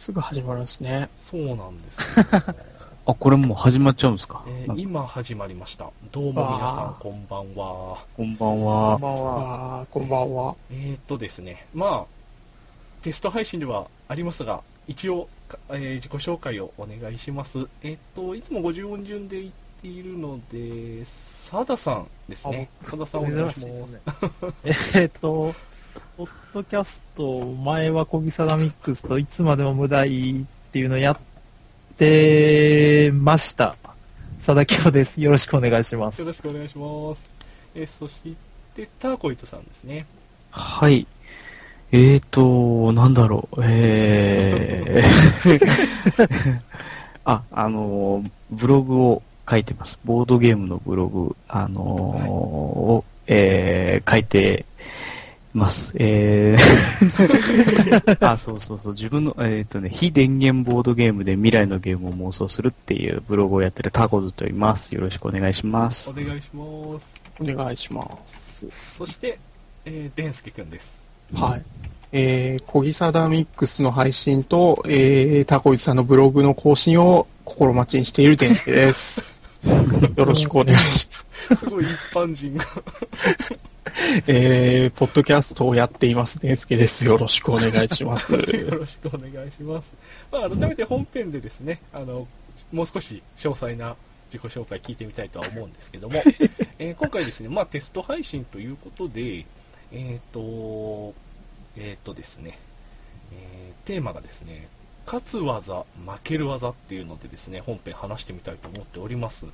すぐ始まるんですね。そうなんですよ。あ、これもう始まっちゃうんですか、えー今始まりました。どうも皆さん、こんばんは。こんばんこんは。ばんは。こんばんは。えー、っとですね、まあ、テスト配信ではありますが、一応、かえー自己紹介をお願いします。えーっと、いつも50音順で言っているので、サダさんですね。サダさんお願いします。すね。えーっと、ポッドキャスト、前はコギサダミックスといつまでも無題っていうのをやってました。佐田京です。よろしくお願いしますよ。ろしくお願いします。えーそして、ターコイツさんですね。はい。えーと、なんだろう、えー、あ、あのー、ブログを書いてます。ボードゲームのブログ、あのーを、えー、書いてます。えー、あ、そうそうそう、自分の、えーとね、非電源ボードゲームで未来のゲームを妄想するっていうブログをやってるタコズと言います。よろしくお願いしますお。願いします。お願いします。そして、えー、デンスケくんです。はい。えー、コギサダミックスの配信と、えー、タコイチさんのブログの更新を心待ちにしているデンスケです。よろしくお願いします。すごい一般人が。えー、ポッドキャストをやっています、デンスケです。よろしくお願いします。よろしくお願いします。まあ、改めて本編でですね、あの、もう少し詳細な自己紹介聞いてみたいとは思うんですけども、えー今回ですね、まあ、テスト配信ということで、えっ、と、えっ、とですね、えーテーマがですね、勝つ技、負ける技っていうのでですね、本編話してみたいと思っております。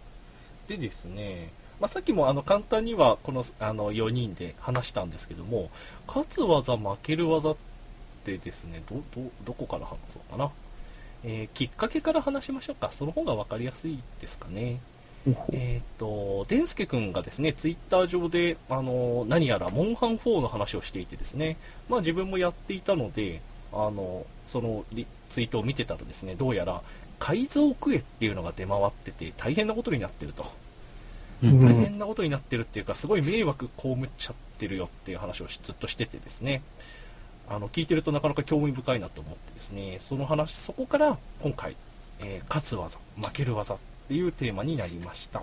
でですね、まあ、さっきもあの簡単にはこのあの4人で話したんですけども、勝つ技、負ける技ってですね、ど、ど、どこから話そうかな。えーきっかけから話しましょうか。その方が分かりやすいですかね。えっ、と、デンスケ君がですね、ツイッター上で、あの、何やら、モンハン4の話をしていてですね、まあ自分もやっていたので、あの、そのリツイートを見てたらですね、どうやら、改造クエっていうのが出回ってて、大変なことになってると。大変なことになってるっていうか、すごい迷惑被っちゃってるよっていう話をしずっとしててですね、あの、聞いてるとなかなか興味深いなと思ってですね、その話、そこから今回、えー勝つ技、負ける技っていうテーマになりました。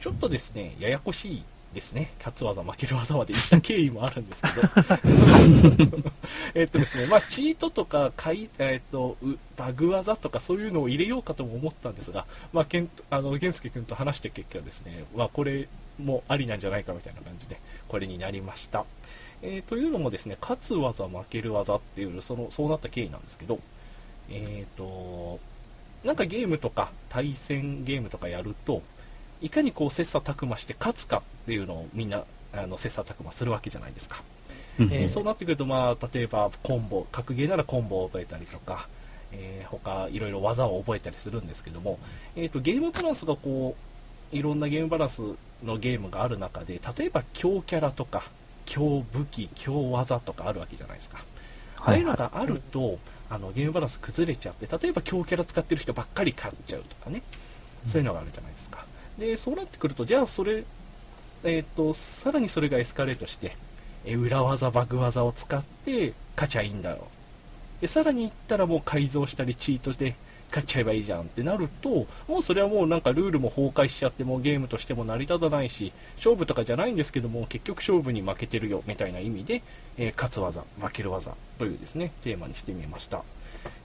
ちょっとですね、ややこしいですね。勝つ技、負ける技まで言った経緯もあるんですけど。えっとですね、まあ、チートとか、かいえっと、うバグ技とかそういうのを入れようかとも思ったんですが、まあ、けんあの、源介君と話した結果ですね、まあ、これもありなんじゃないかみたいな感じで、これになりました。えーというのもですね、勝つ技、負ける技っていう、その、そうなった経緯なんですけど、えっ、と、なんかゲームとか、対戦ゲームとかやると、いかにこう切磋琢磨して勝つかっていうのをみんな、あの、切磋琢磨するわけじゃないですか。うんえーそうなってくると、まあ、例えばコンボ、格ゲーならコンボを覚えたりとか、えー他いろいろ技を覚えたりするんですけども、えー、とゲームバランスがこういろんなゲームバランスのゲームがある中で例えば強キャラとか強武器強技とかあるわけじゃないですか、ああはい。いうはのがあるとあのゲームバランス崩れちゃって例えば強キャラ使ってる人ばっかり勝っちゃうとかね。そういうのがあるじゃないですかでそうなってくるとじゃあそれえっ、とさらにそれがエスカレートしてえ裏技バグ技を使って勝ちゃいいんだろうでさらに言ったらもう改造したりチートで勝っちゃえばいいじゃんってなるともうそれはもうなんかルールも崩壊しちゃってもうゲームとしても成り立たないし勝負とかじゃないんですけども結局勝負に負けてるよみたいな意味で、えー勝つ技負ける技というですねテーマにしてみました、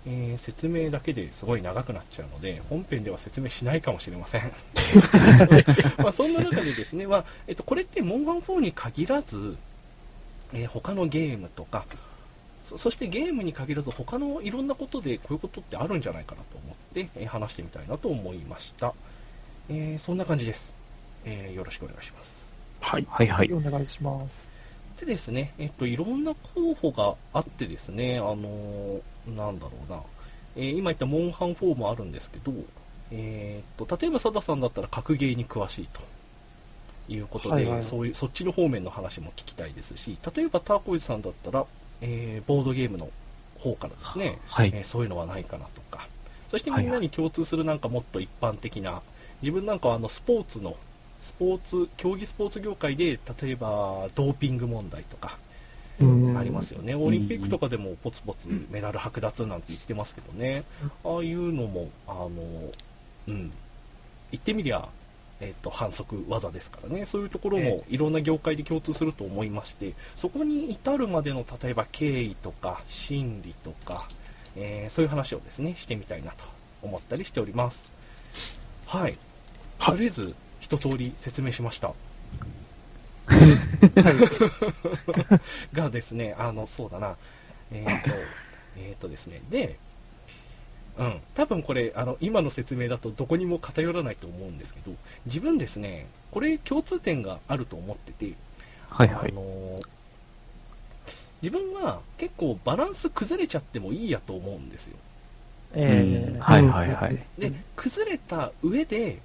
えー説明だけですごい長くなっちゃうので本編では説明しないかもしれません まあそんな中でですね、まあえっと、これってモンハン4に限らず、えー他のゲームとかそそしてゲームに限らず他のいろんなことでこういうことってあるんじゃないかなと思って、えー話してみたいなと思いました、えーそんな感じです、えーよろしくお願いしますはい。はいはい。お願いします。でですね、えっと、いろんな候補があってですね、あのーなんだろうな、えー今言ったモンハン4もあるんですけど、えーっと、例えば佐田さんだったら格ゲーに詳しいと。いうことで、はいはい。そういう、そっちの方面の話も聞きたいですし、例えばターコイズさんだったら、えーボードゲームの方からですね、はい。えーそういうのはないかなとか、そしてみんなに共通するなんかもっと一般的な、自分なんかはあのスポーツの、スポーツ、競技スポーツ業界で、例えばドーピング問題とか、うんありますよね。オリンピックとかでもポツポツメダル剥奪なんて言ってますけどね。ああいうのも、あの、うん。言ってみりゃ、えっ、と、反則技ですからね。そういうところもいろんな業界で共通すると思いまして、そこに至るまでの、例えば経緯とか、心理とか、えーそういう話をですね、してみたいなと思ったりしております。はい。はいとりあえず、一通り説明しました。がですね、あの、そうだな、えっ、と、えっ、とですね、で、うん、多分これ、あの、今の説明だとどこにも偏らないと思うんですけど、自分ですね、これ共通点があると思ってて、はいはいあ。の自分は結構バランス崩れちゃってもいいやと思うんですよ。うんえーはいはいはい。で、崩れた上で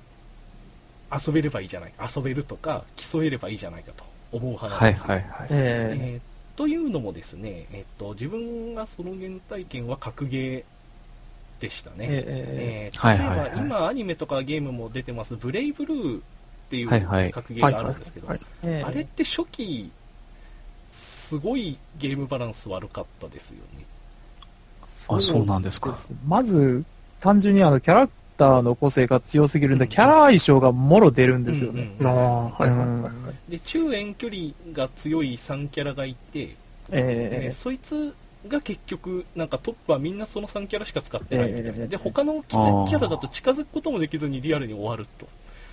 遊べればいいじゃないか、遊べるとか競えればいいじゃないかと思う派なんはいですよ。はいはい。ええーというのもですね、えっと、自分がその原体験は格ゲーでしたーね。ええーはいはいはい例えば今アニメとかゲームも出てます、ブレイブルーっていうはいはい格ゲーがあるんですけど、はいーえーあれって初期、すごいゲームバランス悪かったですよね。あ、そうなんですか。まず、単純にあの、キャラクターの個性が強すぎるんで、うんキャラ相性がもろ出るんですよね。うんうんああ、はいはいはいはい。で、中遠距離が強い3キャラがいて、えーえそいつが結局、なんかトップはみんなその3キャラしか使ってないみたいな。えーで、他のキャラだと近づくこともできずにリアルに終わると。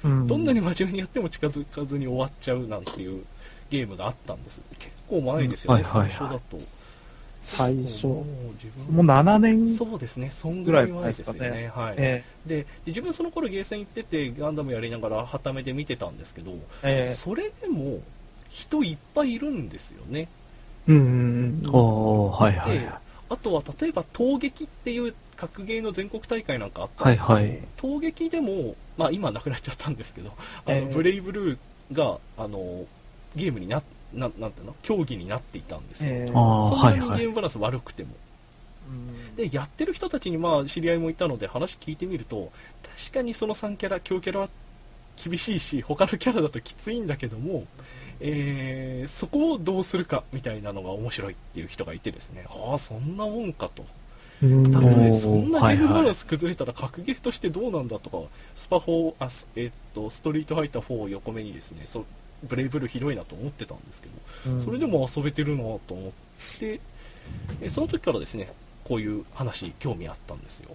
ーうんどんなに真面目にやっても近づかずに終わっちゃうなんていうゲームがあったんです。結構前ですよね、最初だと。最初、ももう自う分7年。そうですね、そんぐらい前ですよぐらい前ね。はい。えでで自分その頃ゲーセン行っててガンダムやりながらはためで見てたんですけど、ーえ。それでも人いっぱいいるんですよね。うんうんうん。おー、はいはいではい。あとは例えば闘撃っていう格ゲーの全国大会なんかあったんですけど、はいはい。闘撃でも、まあ、今なくなっちゃったんですけどあの、ええ。ブレイブルーがあのゲームになななんていうの？競技になっていたんですよ、えー。ああ、そんないにははい。ゲームバランス悪くても、うん。でやってる人たちにまあ知り合いもいたので話聞いてみると確かにその3キャラ強キャラは厳しいし他のキャラだときついんだけども、えーそこをどうするかみたいなのが面白いっていう人がいてですね。ああそんなもんかと。うん。たとえおーそんなゲームバはい。はいランス崩れたら格ゲーとしてどうなんだとかスパ4あス,、えーっとストリートファイター4を横目にですねそブレイブルーひどいなと思ってたんですけどそれでも遊べてるなと思って、えその時からですね、こういう話、興味あったんですよ。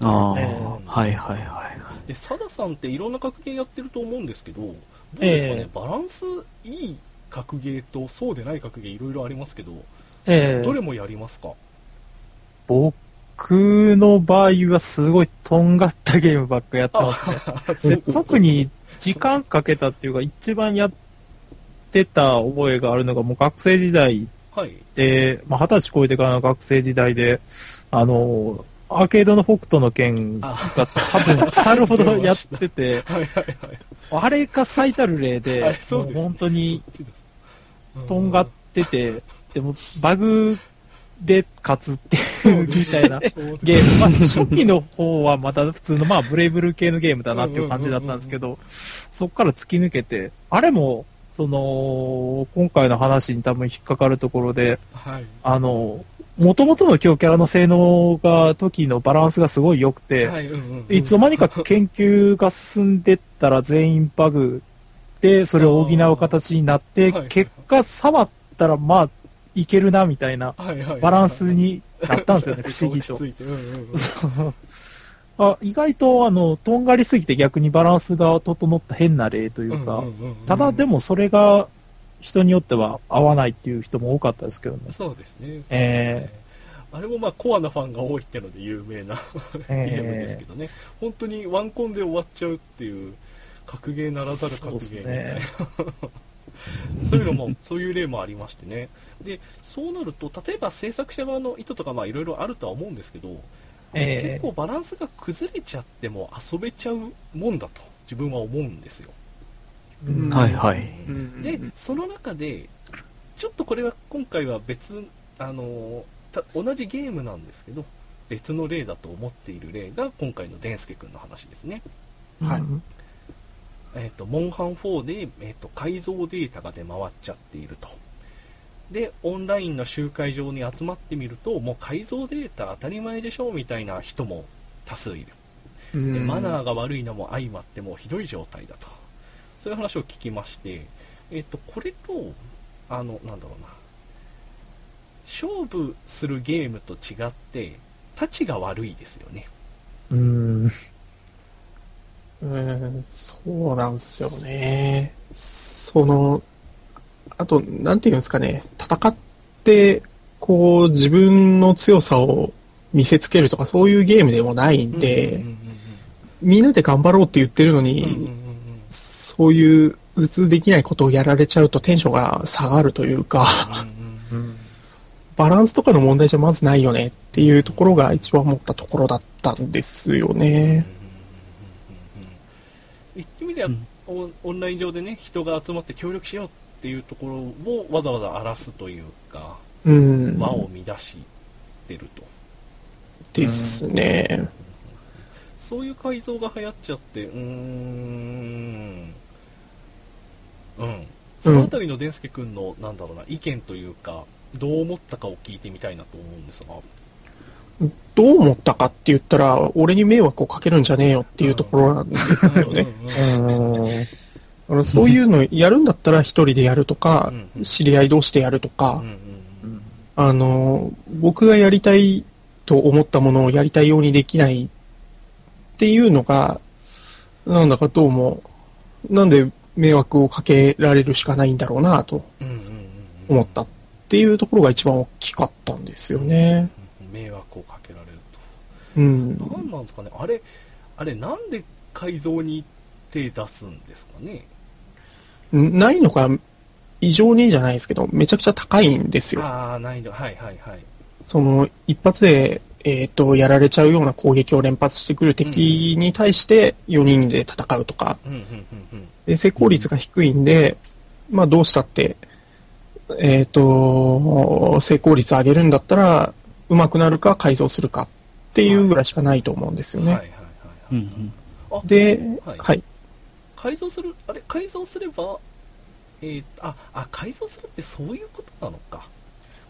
ああ、えはいはいはい。で、サダさんっていろんな格ゲーやってると思うんですけど、どうですかね、ええ。バランスいい格ゲーとそうでない格ゲーいろいろありますけど、えーどれもやりますか？僕の場合はすごいとんがったゲームばっかやってますね。で特に時間かけたっていうか、一番やってた覚えがあるのが、もう学生時代はい。で、まあ、二十歳超えてからの学生時代で、あの、アーケードの北斗の剣があ多分腐るほどやってて。あれが最たる例あで本当にとんがってて、でもバグで勝つっていうみたいなうんゲーム。まあ、初期の方はまた普通の、まあ、ブレイブルー系のゲームだなっていう感じだったんですけど、そこから突き抜けて、あれも、その、今回の話に多分引っかかるところで、はい。あの、元々の強キャラの性能が、時のバランスがすごい良くて、はいうんうんうん。でいつの間にか研究が進んでったら全員バグで、それを補う形になってはい、結果触ったら、まあ、いけるな、みたいなバランスになったんですよね、不思議と。あ意外と、あの、とんがりすぎて逆にバランスが整った変な例というか、ただでもそれが人によっては合わないっていう人も多かったですけどね。そうですね。えあれもまあコアなファンが多いってので有名な ゲームですけどね、本当にワンコンで終わっちゃうっていう格ゲーならざる格ゲーみたいな。そうですそういうのもそういう例もありましてね。でそうなると例えば制作者側の意図とかまあいろいろあるとは思うんですけど、ええ。結構バランスが崩れちゃっても遊べちゃうもんだと自分は思うんですよ。うん。はいはい。うんでその中でちょっとこれは今回は別あのた同じゲームなんですけど別の例だと思っている例が今回のデンスケ君の話ですね、はい。うんえー、とモンハン4で、えー、と改造データが出回っちゃっていると。でオンラインの集会場に集まってみるともう改造データ当たり前でしょみたいな人も多数いる、うん。でマナーが悪いのも相まってもうひどい状態だと。そういう話を聞きまして、えっとこれとあのなんだろうな。勝負するゲームと違ってたちが悪いですよね。うん。うん、そうなんですよね。その、あと、なんていうんですかね、戦って、こう、自分の強さを見せつけるとか、そういうゲームでもないんで、みんなで頑張ろうって言ってるのに、そういう普通できないことをやられちゃうとテンションが下がるというか、バランスとかの問題じゃまずないよねっていうところが一番思ったところだったんですよね。言ってみれば、うんオンライン上でね人が集まって協力しようっていうところをわざわざ荒らすというかうん。輪を乱してると、ですね。そういう改造が流行っちゃってうーん。うん。そのあたりのデンスケ君のなんだろうな意見というかどう思ったかを聞いてみたいなと思うんですがどう思ったかって言ったら、俺に迷惑をかけるんじゃねえよっていうところなんですよね。そういうのやるんだったら一人でやるとか知り合い同士でやるとかあの、僕がやりたいと思ったものをやりたいようにできないっていうのが、なんだかどうも、なんで迷惑をかけられるしかないんだろうなと思ったっていうところが一番大きかったんですよね。迷惑をかけられるとうん。何なんですかね。あれあれなんで改造に手出すんですかね。ないのが異常にじゃないですけど、めちゃくちゃ高いんですよ。ああ難易度はいはいはい。その、一発で、えっ、と、やられちゃうような攻撃を連発してくる敵に対して4人で戦うとか、うんうんうんで成功率が低いんで、まあどうしたって、えっ、と、成功率上げるんだったら、上手くなるか改造するかっていうぐらいしかないと思うんですよね。で、はい。はい。改造するあれ改造すればえー、ああ改造するってそういうことなのか。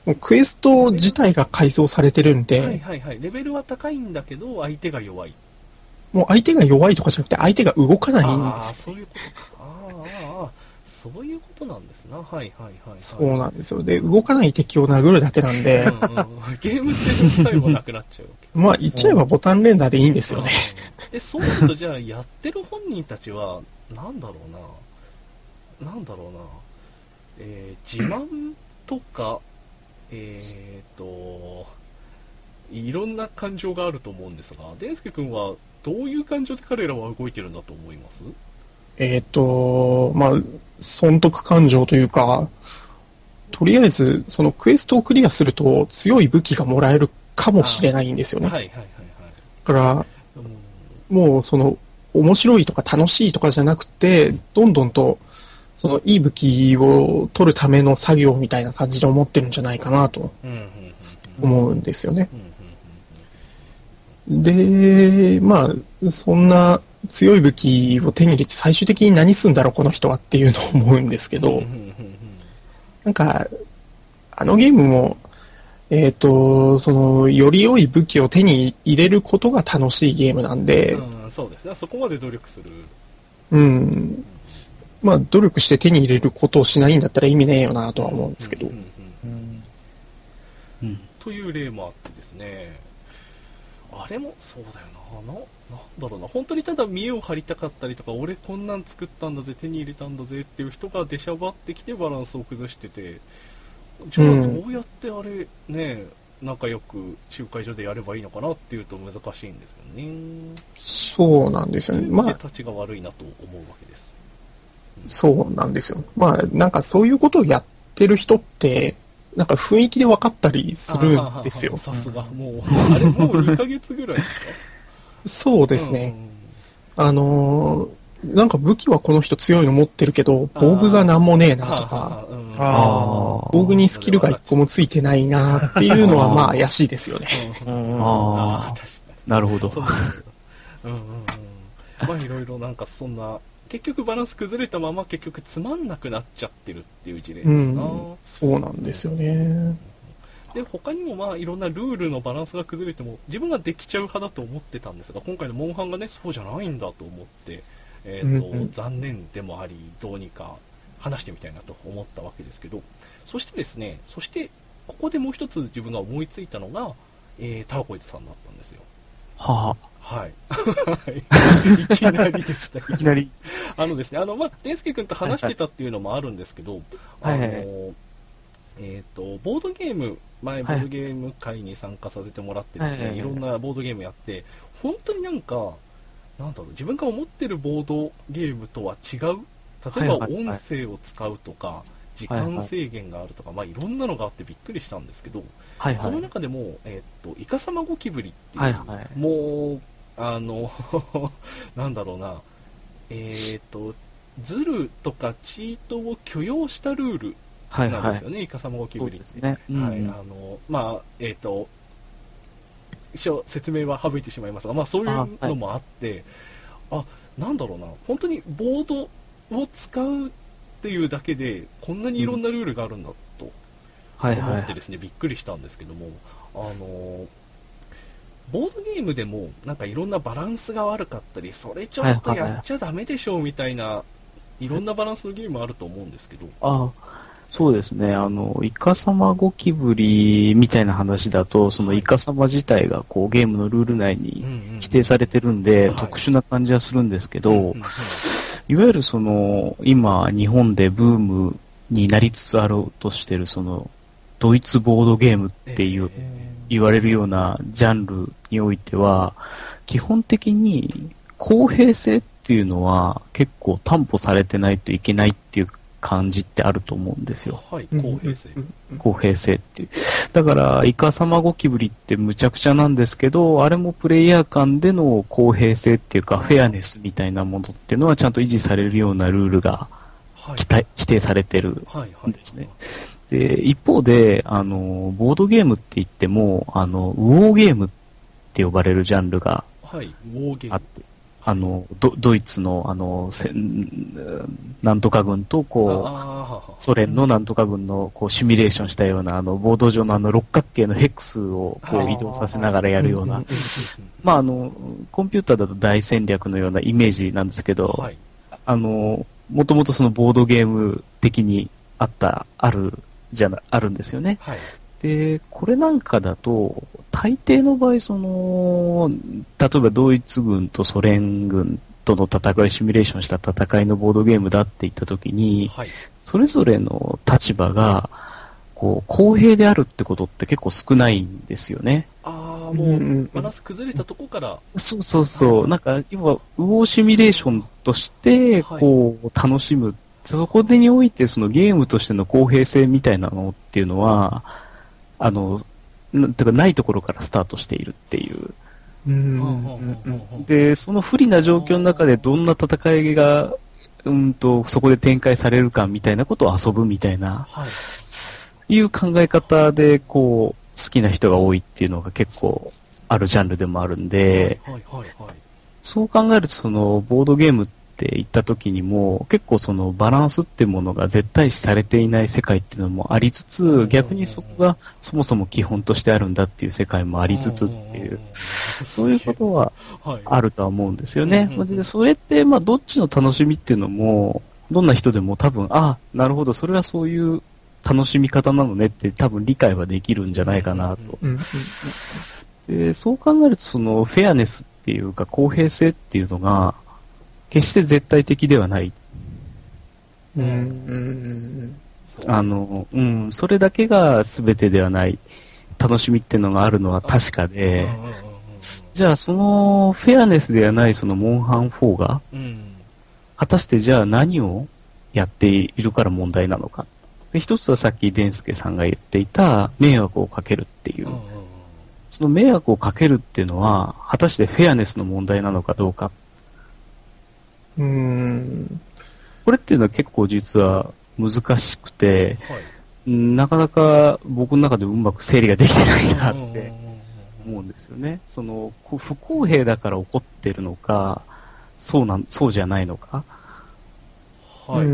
もうクエスト自体が改造されてるんで、はいはいはい。レベルは高いんだけど相手が弱い。もう相手が弱いとかじゃなくて相手が動かないんああですそういうことか。あそういうことなんですな。はいはいはい、はい、そうなんですよ。で、動かない敵を殴るだけなんで、うんうん。ゲーム性さえもなくなっちゃうわけ。まあ言っちゃえばボタン連打でいいんですよね。うん。でそうなるとじゃあやってる本人たちはなんだろうな。なんだろうな、えー自慢とかえー、といろんな感情があると思うんですがデンスケ君はどういう感情で彼らは動いてるんだと思います？えっ、と、まあ、損得感情というか、とりあえず、そのクエストをクリアすると強い武器がもらえるかもしれないんですよね。はいはいはいはいだから、うんもうその、面白いとか楽しいとかじゃなくて、どんどんと、その、いい武器を取るための作業みたいな感じで思ってるんじゃないかなと思うんですよね。で、まあ、そんな強い武器を手に入れて最終的に何すんだろう、この人はっていうのを思うんですけど、うんうんうんなんか、あのゲームも、えっ、と、その、より良い武器を手に入れることが楽しいゲームなんで、うんうんそうですねそこまで努力するうん。まあ、努力して手に入れることをしないんだったら意味ねえよなとは思うんですけどうん。うんうんうんうん。という例もあってですねあれもそうだよなななんだろうな本当にただ見栄を張りたかったりとか俺こんなん作ったんだぜ手に入れたんだぜっていう人が出しゃばってきてバランスを崩しててじゃあうんどうやってあれね仲良く集会所でやればいいのかなっていうと難しいんですよねそうなんですよね。まあ、で立ちが悪いなと思うわけですそうなんですよ。まあ、なんかそういうことをやってる人って、なんか雰囲気で分かったりするんですよあ。さすがもうあれもう2ヶ月ぐらいですか？そうですね。あのーなんか武器はこの人強いの持ってるけど、防具がなんもねえなとか、ああ防具にスキルが一個もついてないなっていうのはまあ怪しいですよね。うんあああ確かに。なるほど。そう。なんだうんうんうん。まあいろいろなんかそんな結局バランス崩れたまま結局つまんなくなっちゃってるっていう事例うですな、ん。そうなんですよね。で他にもまあいろんなルールのバランスが崩れても自分ができちゃう派だと思ってたんですが今回のモンハンがねそうじゃないんだと思って、えーとうんうん。残念でもありどうにか話してみたいなと思ったわけですけどそしてですねそしてここでもう一つ自分が思いついたのが、えータワコイズさんだったんですよ。ははいはい。いきなりでした。あ、いきなり。あのですね、あの、まあ、デンスケ君と話してたっていうのもあるんですけど、はいはいあの、えっ、と、ボードゲーム、前、ボはい。ードゲーム会に参加させてもらってですね、はいはいはいい。ろんなボードゲームやって、本当になんか、なんだろう、自分が思ってるボードゲームとは違う、例えばはいはいはい。音声を使うとか、時間制限があるとか、まあ、いろんなのがあってびっくりしたんですけど、そのはい。はい。中でも、えっ、と、イカサマゴキブリっていう、はいはい。もう、あの、なんだろうな、えっ、と、ズルとかチートを許容したルールはいはいなんですよ。ね、イカサマゴキブリって。そうですね。うんはい、あの、まあ、えっ、と、一応説明は省いてしまいますが、まあそういうのもあって、あ,、なんだろうな、本当にボードを使うっていうだけで、こんなにいろんなルールがあるんだとはいはい。思ってですね、びっくりしたんですけども、あのボードゲームでもなんかいろんなバランスが悪かったり、それちょっとはいはいやっちゃダメでしょうみたいな、いろんなバランスのゲームあると思うんですけど、あそうですね。あの、イカサマゴキブリみたいな話だと、そのイカサマ自体がこうゲームのルール内に規定されてるんで、はい。特殊な感じはするんですけど、うんうんうん。いわゆるその、今、日本でブームになりつつあろうとしてる、その、ドイツボードゲームっていう、え言われるようなジャンルにおいては、基本的に公平性っていうのは結構担保されてないといけないっていう感じってあると思うんですよ。ーはい、公平性。公平性っていう。だから、イカサマゴキブリってむちゃくちゃなんですけど、あれもプレイヤー間での公平性っていうか、フェアネスみたいなものっていうのはちゃんと維持されるようなルールがはい。規定されてるはいはい。ですねで、一方で、あの、ボードゲームって言っても、あの、ウォーゲームって呼ばれるジャンルがはい、ウォーゲームあの、ドドイツの、あの、せなんとか軍と、こう、あソ連のなんとか軍の、こう、シミュレーションしたような、あの、ボード上のあの、六角形のヘックスを、こう、移動させながらやるような。まあ、あの、コンピューターだと大戦略のようなイメージなんですけど、はい、あの、もともとそのボードゲーム的にあった、ある、じゃな、あるんですよね。はい、で、これなんかだと、大抵の場合、その、例えばドイツ軍とソ連軍との戦い、シミュレーションした戦いのボードゲームだって言ったときに、はい、それぞれの立場が、こう、公平であるってことって結構少ないんですよね。ああ、うんもう、バランス崩れたとこから、そうそうそう。なんか、要は、ウォーシミュレーションとして、はいこう、楽しむ。そこでにおいて、そのゲームとしての公平性みたいなのっていうのは、あの、なてかないところからスタートしているっていう。うんうんうんうんうんうんうんで、その不利な状況の中でどんな戦いが、うんと、そこで展開されるかみたいなことを遊ぶみたいな、はい、いう考え方で、こう、好きな人が多いっていうのが結構あるジャンルでもあるんで、はい、はい、はい。そう考えると、その、ボードゲームって言った時にも、結構その、バランスってものが絶対視されていない世界っていうのもありつつ、逆にそこがそもそも基本としてあるんだっていう世界もありつつっていう、そういうことははい、あるとは思うんですよね。で、それって、まあ、どっちの楽しみっていうのも、どんな人でも多分、あ、なるほど、それはそういう楽しみ方なのねって多分理解はできるんじゃないかなと。で、そう考えると、その、フェアネスっていうか、公平性っていうのが、決して絶対的ではない。うん。うん。あの、うん、それだけが全てではない楽しみっていうのがあるのは確かで、じゃあそのフェアネスではないそのモンハン4が、うん。果たしてじゃあ何をやっているから問題なのか。で一つはさっきデンスケさんが言っていた迷惑をかけるっていう。その迷惑をかけるっていうのは、果たしてフェアネスの問題なのかどうか。うんうんこれっていうのは結構実は難しくて、はいうんなかなか僕の中でうまく整理ができてないなって思うんですよね。その、不公平だから怒ってるのか、そうなん、そうじゃないのか。はい。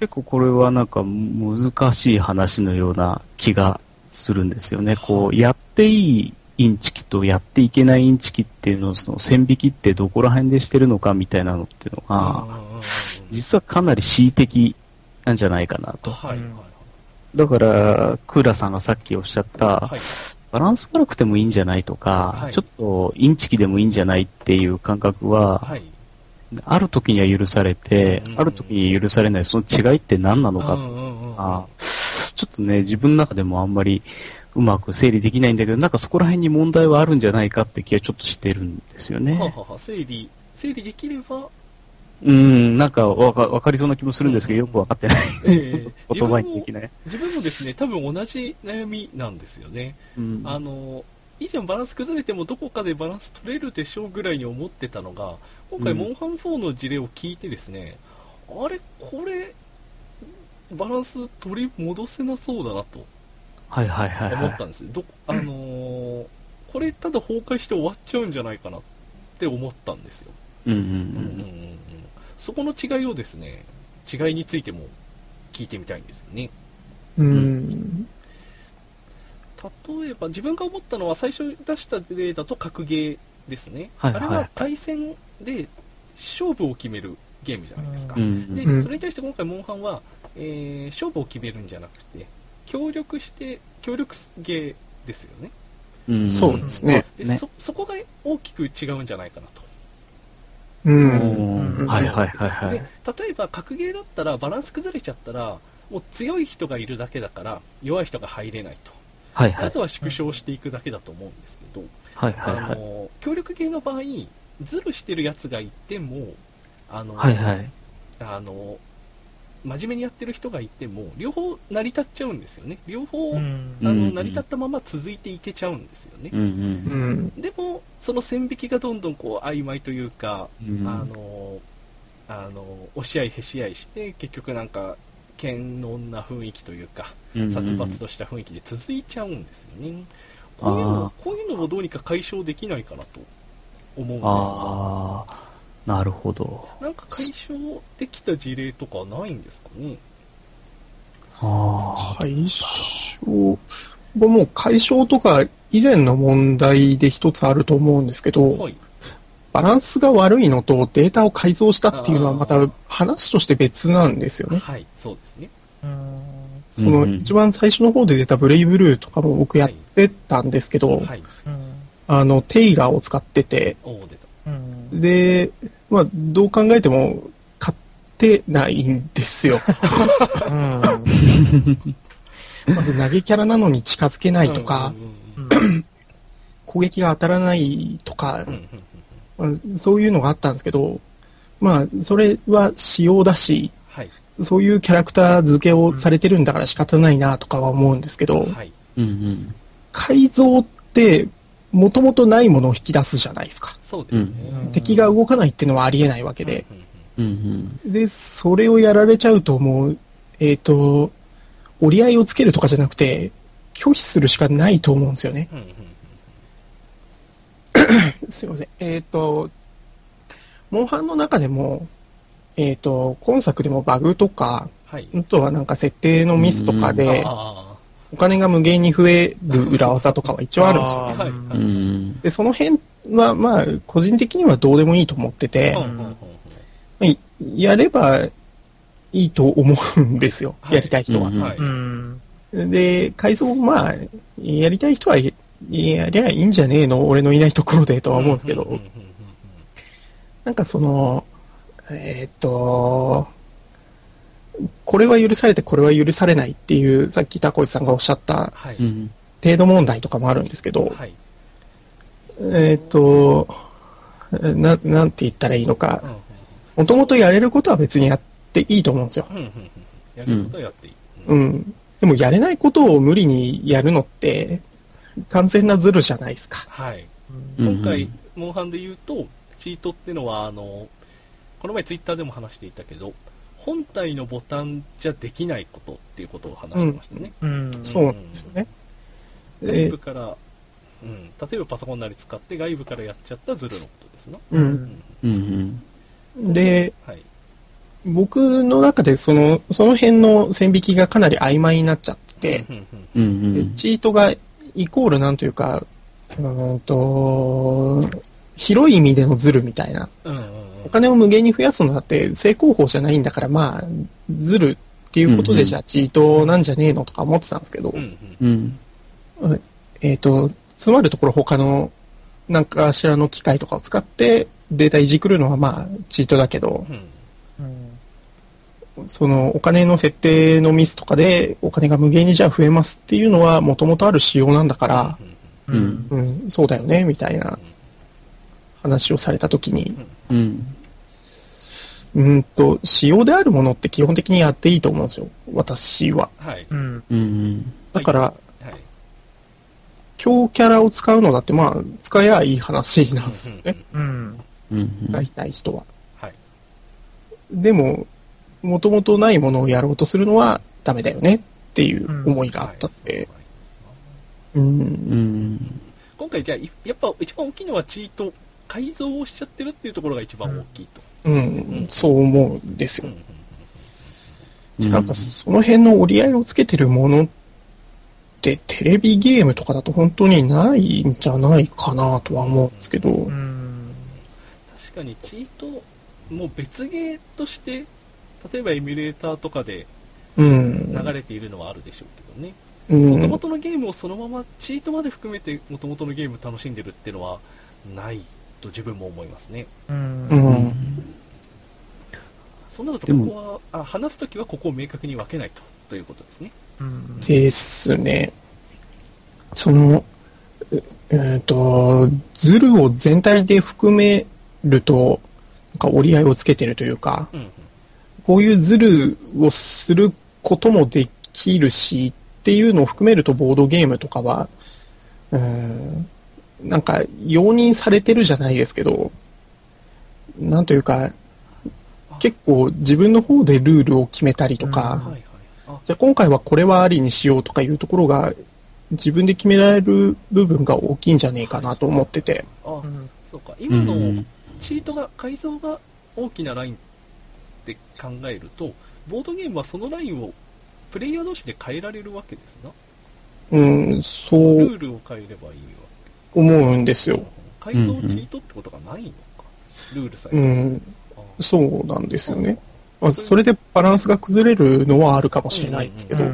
結構これはなんか難しい話のような気がするんですよね。こう、やっていいインチキとやっていけないインチキっていうのをその線引きってどこら辺でしてるのかみたいなのっていうのが、うんうんうんうん実はかなり恣意的なんじゃないかなと。はい。うんだから、クーラさんがさっきおっしゃった、はい。バランス悪くてもいいんじゃないとか、はいちょっとインチキでもいいんじゃないっていう感覚は、はい。ある時には許されて、うんある時に許されない、その違いって何なのか、うんうちょっとね、自分の中でもあんまりうまく整理できないんだけど、なんかそこら辺に問題はあるんじゃないかって気はちょっとしてるんですよはね。はは整理、整理できれば、うん、なんかわかわかりそうな気もするんですけど、よくわかってない。ええ 言葉にできない。自分もですね、多分同じ悩みなんですよね。うんあの、以前バランス崩れてもどこかでバランス取れるでしょうぐらいに思ってたのが、今回、うんモンハン4の事例を聞いてですね、あれ、これ、バランス取り戻せなそうだなとはいはいはいはい思った。んです。どあのーこれただ崩壊して終わっちゃうんじゃないかなって思ったんですよ。そこの違いをですね、違いについても聞いてみたいんですよね。うん。例えば自分が思ったのは最初出した例だと格ゲーですね、はいはいあれは対戦で勝負を決めるゲームじゃないですか、うんでうんそれに対して今回モンハンは、えー勝負を決めるんじゃなくて協力して協力ゲーですよね。うん。そうですね。ねでそそこが大きく違うんじゃないかなと。う。うん。んはいはいはい。はい。で。例えば格ゲーだったらバランス崩れちゃったらもう強い人がいるだけだから弱い人が入れないと、はいはい。あとは縮小していくだけだと思うんですけど、はいはいあはい。の協力系の場合ズルしてるやつがいてもあの、はいはい。あの真面目にやってる人がいても両方成り立っちゃうんですよね。両方、うん。あのうん。成り立ったまま続いていけちゃうんですよね、うんう。うん。ん。でもその線引きがどんどんこう曖昧というか、うん。あのあの押し合いへし合いして結局なんか堅能な雰囲気というかうん殺伐とした雰囲気で続いちゃうんですよね、こういうのこういうのをどうにか解消できないかなと思うんですがなるほど。なんか解消できた事例とかないんですかね？あ解消、もう解消とか以前の問題で一つあると思うんですけど、はい。バランスが悪いのとデータを改造したっていうのはまた話として別なんですよね。はいそうですね。うんそのうん一番最初の方で出たブレイブルーとかも僕やってたんですけど、はい。うんあの、テイラーを使ってて、おお出た。うんで、まあ、どう考えても買ってないんですよ。うん。まず投げキャラなのに近づけないとか、攻撃が当たらないとかそういうのがあったんですけど、まあ、それは仕様だし、はい。そういうキャラクター付けをされてるんだから仕方ないなとかは思うんですけど、はい。うんうん。改造って、もともとないものを引き出すじゃないですか。そうですね、うん敵が動かないっていうのはありえないわけで。うんうんうんうん。で、それをやられちゃうともう、えっ、と、折り合いをつけるとかじゃなくて、拒否するしかないと思うんですよね。うんうんうん すいません。えっ、と、モンハンの中でも、えっ、と、今作でもバグとか、はいあとはなんか設定のミスとかで、あお金が無限に増える裏技とかは一応あるんですよね。はいうんうん。で、その辺は、まあ、個人的にはどうでもいいと思っててまあいやればいいと思うんですよ。はいやりたい人は。うんはいうんで、改造、まあ、やりたい人はややりゃいいんじゃねえの俺のいないところでとは思うんですけどなんかその、えーっと、これは許されてこれは許されないっていう、さっきタコイさんがおっしゃった。程度問題とかもあるんですけど、はいえーっと、な、なんて言ったらいいのかもともとやれることは別にやっていいと思うんですよ。うんうんうんやることはやっていい、うん。でもやれないことを無理にやるのって、完全なズルじゃないですか。はいうん今回、モンハンで言うと、チートってのは、あの、この前ツイッターでも話していたけど、本体のボタンじゃできないことっていうことを話してましたね。うんそうなんですよね。外で部から、うん、例えばパソコンなり使って外部からやっちゃったズルのことですな。う。うんんうんうん。で、はい。僕の中でその、その辺の線引きがかなり曖昧になっちゃってて、うんうんうんうでん。チートがイコールなんというか、うーんと、広い意味でのズルみたいな。うんうんお金を無限に増やすのだって正攻法じゃないんだから、まあ、ズルっていうことでじゃあチートなんじゃねえのとか思ってたんですけど、うんうんうん。えっ、と、つまるところ他のなんかしらの機械とかを使ってデータいじくるのはまあチートだけど、うんうんそのお金の設定のミスとかでお金が無限にじゃあ増えますっていうのはもともとある仕様なんだから、うんうん。うん、そうだよね、みたいな話をされたときに、うん。うんと、仕様であるものって基本的にやっていいと思うんですよ、私は。はい。うん。うん。だから、はい。強キャラを使うのだってまあ、使えばいい話なんですよね、うんうん。使いたい人は。はい。でも、もともとないものをやろうとするのはダメだよね。っていう思いがあったって、うん、うん。今回じゃあいやっぱ一番大きいのはチート改造をしちゃってるっていうところが一番大きいと、うん、そう思うんですよ。なんかその辺の折り合いをつけてるものってテレビゲームとかだと本当にないんじゃないかなとは思うんですけど、うん。確かにチートもう別ゲーとして例えばエミュレーターとかでうん。流れているのはあるでしょうけどね。うん。元々のゲームをそのままチートまで含めて元々のゲーム楽しんでるっていうのはないと自分も思いますね。うん。うんそうなるとここはあ話すときはここを明確に分けないとということですね。うん。ですね。その、うえーと、ズルを全体で含めると、なんか折り合いをつけてるというか、うんうん。こういうズルをすることもできるし、っていうのを含めるとボードゲームとかは、うーん、なんか容認されてるじゃないですけど、なんというか、結構自分の方でルールを決めたりとか、はいはい。あ。じゃあ今回はこれはありにしようとかいうところが自分で決められる部分が大きいんじゃねえかなと思ってて。あうん。そうか。う今のん。チートが改造が大きなラインって考えるとボードゲームはそのラインをプレイヤー同士で変えられるわけですな。うん、そうルールを変えればいいわ思うんですけよ。改造チートってことがないのか。ルールさえ。うん、あそうなんですよね。まあ、それでバランスが崩れるのはあるかもしれないですけど。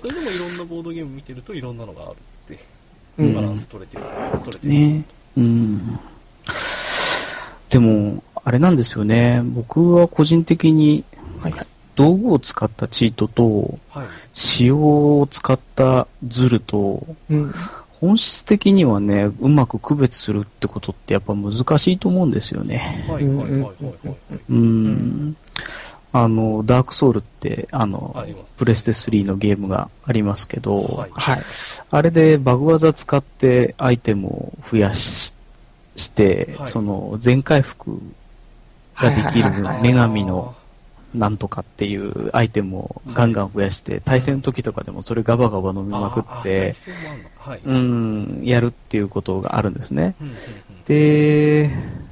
それでもいろんなボードゲーム見てるといろんなのがあるってうんバランス取れてる、取れてるねうん。でも、あれなんですよね。僕は個人的にはいはい。道具を使ったチートと、はい仕様を使ったズルと、うん。本質的にはね、うまく区別するってことってやっぱ難しいと思うんですよね。はいはいはいはいはいうん。あの、ダークソウルって、あのあプレステ3のゲームがありますけど、はいはい。あれでバグ技使ってアイテムを増やしして、はいその全回復ができる女神のなんとかっていうアイテムをガンガン増やして、対戦の時とかでもそれガバガバ飲みまくってうん、やるっていうことがあるんですね。で、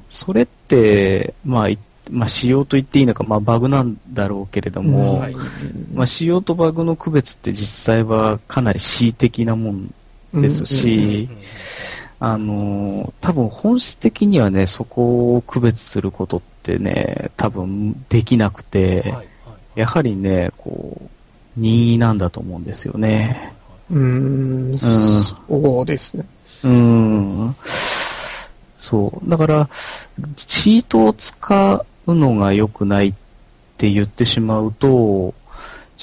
それって、まあ、いまあ、仕様と言っていいのか、まあ、バグなんだろうけれども、はい。まあ、仕様とバグの区別って実際はかなり恣意的なもんですし、あのー多分本質的にはね、そこを区別することってね、多分できなくて、はいはいやはりね、こう、任意なんだと思うんですよね。うん、そうですね。うん。そう。だから、チートを使うのが良くないって言ってしまうと、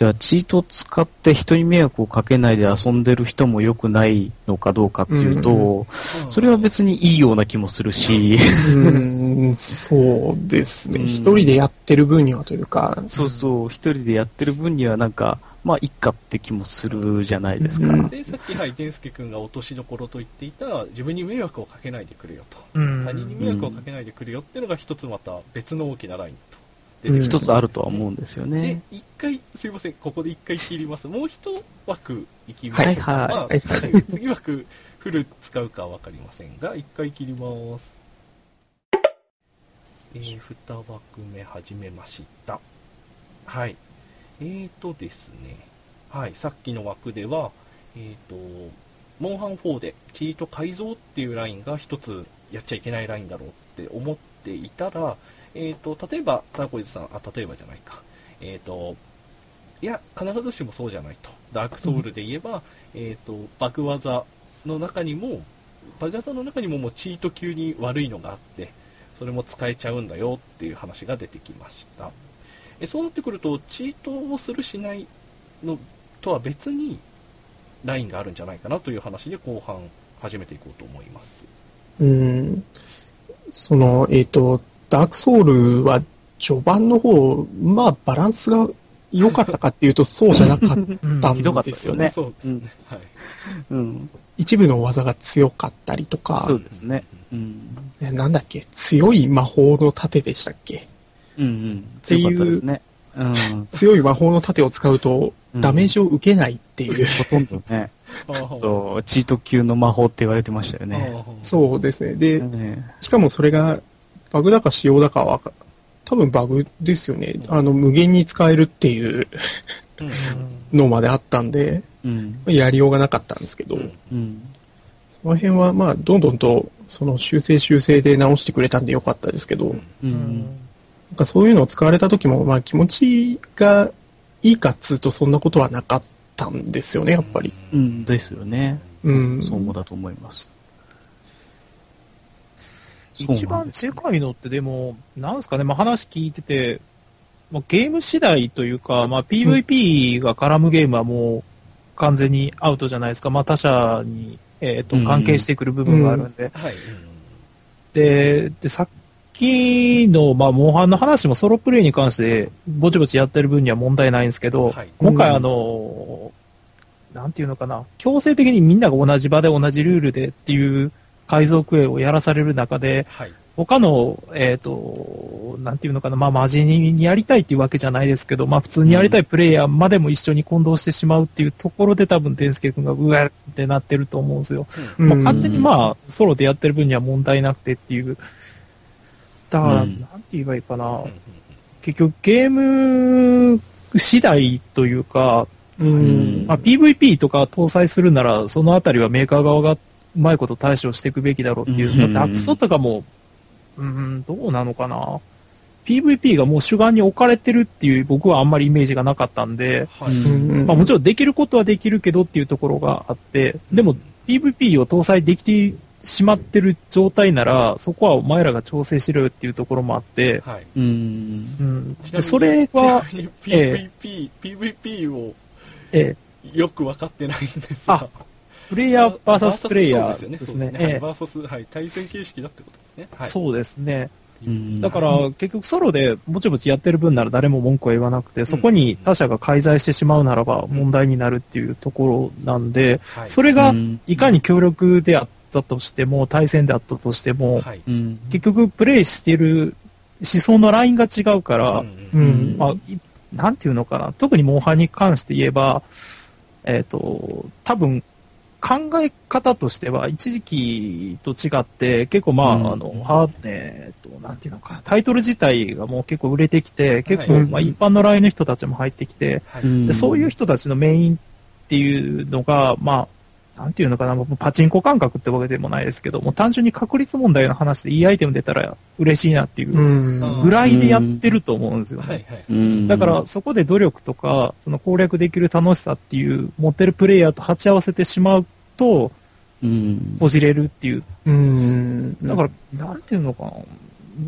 じゃあチートを使って人に迷惑をかけないで遊んでる人も良くないのかどうかっていうと、うん。うんそれは別にいいような気もするし、うん、そうですね。うん。一人でやってる分にはというか、そうそう、一人でやってる分にはなんか、まあ、いっかって気もするじゃないですか。うん。でさっきはい健介君が落としどころと言っていた自分に迷惑をかけないでくれよと。うん。他人に迷惑をかけないでくれよっていうのが一つまた別の大きなライン。と出てきて一つあるとは思うんですよでね。一回すいませんここで一回切ります。もう一枠いきましょうか、はい。はい。まあはい。次枠フル使うかは分かりませんが一回切ります。えー、2枠目始めました。はい。えーとですね、はい、さっきの枠では、えーと、モンハン4でチート改造っていうラインが一つやっちゃいけないラインだろうって思っていたら、えーと、例えば、ターコイズさん、あ、例えばじゃないか。えーと、いや、必ずしもそうじゃないと。ダークソウルで言えば、えっ、と、バグ技の中にも、バグ技の中にももうチート級に悪いのがあって、それも使えちゃうんだよっていう話が出てきました。えそうなってくると、チートをするしないのとは別に、ラインがあるんじゃないかなという話で後半始めていこうと思います。うん。その、えっ、と、ダークソウルは序盤の方、まあバランスが良かったかっていうとそうじゃなかったんでよね。ですすよね。そうですね。はい。うん。一部の技が強かったりとか、そうですね。うん。ねなんだっけ、強い魔法の盾でしたっけ？うんうん。ていう強かったですね。うん。強い魔法の盾を使うとうんダメージを受けないっていう、ほとんどね、とチート級の魔法って言われてましたよね。そうですね。で、ねしかもそれがバグだか仕様だかはわか、多分バグですよね。あの、無限に使えるっていううんうんのまであったんで、うん。やりようがなかったんですけど、うんうん。その辺はまあ、どんどんと、その修正修正で直してくれたんでよかったですけど、なんかそういうのを使われた時も、まあ気持ちがいいかっつうとそんなことはなかったんですよね、やっぱり。うん。ですよね。うん。そう思うだと思います。一番でかいのってでも、なんですかね、まあ、話聞いてて、まあ、ゲーム次第というか、まあ、PVP が絡むゲームはもう完全にアウトじゃないですか。まあ、他社に、えっ、とうん、関係してくる部分があるんで。はい。で、で、さっきの、まあ、モンハンの話もソロプレイに関して、ぼちぼちやってる分には問題ないんですけど、はいうん今回あの、なんていうのかな、強制的にみんなが同じ場で同じルールでっていう改造クエをやらされる中で、はい。他の、えっ、と、なんていうのかな、まあ、真面目にやりたいっていうわけじゃないですけど、まあ、普通にやりたいプレイヤーまでも一緒に混同してしまうっていうところで多分、天介君がうわってなってると思うんですよ。うんまあ、完全にまあ、ソロでやってる分には問題なくてっていう。だから、うんなんて言えばいいかな。結局、ゲーム次第というか、うん。まあ、PVP とか搭載するなら、そのあたりはメーカー側がうまいこと対処していくべきだろうっていう。うんまあダクソとかも、うん、どうなのかな。PVP がもう主眼に置かれてるっていう僕はあんまりイメージがなかったんで、はい。うんまあもちろんできることはできるけどっていうところがあって、でも PVP を搭載できてしまってる状態なら、そこはお前らが調整しろよっていうところもあって、はい。うん。うん。で、それは、ちなみにえ PVP、PVP をええ、よく分かってないんですが。あプレイヤー VS プレイヤーですね。ええバーサス、はい。対戦形式だってことですね。はい。そうですね。うんだから、結局ソロでぼちぼちやってる分なら誰も文句は言わなくて、そこに他者が介在してしまうならば問題になるっていうところなんで、はい。それがうんいかに強力であったとしても、対戦であったとしても。結局プレイしてる思想のラインが違うから、うんうんまあ、いなんていうのかな、特にモンハンに関して言えば、えっ、と、多分、考え方としては、一時期と違って、結構まあ、うん。あの、は、えっ、と、なんていうのかな、タイトル自体がもう結構売れてきて、結構、はいまあ、一般のラインの人たちも入ってきて、でそういう人たちのメインっていうのが、まあ、なんていうのかな、もうパチンコ感覚ってわけでもないですけど、もう単純に確率問題の話でいいアイテム出たら嬉しいなっていううん。ぐらいでやってると思うんですよね。だから、そこで努力とか、その攻略できる楽しさっていう、持ってるプレイヤーと鉢合わせてしまうと、うん。こじれるっていう。うん。だから、なんていうのかな。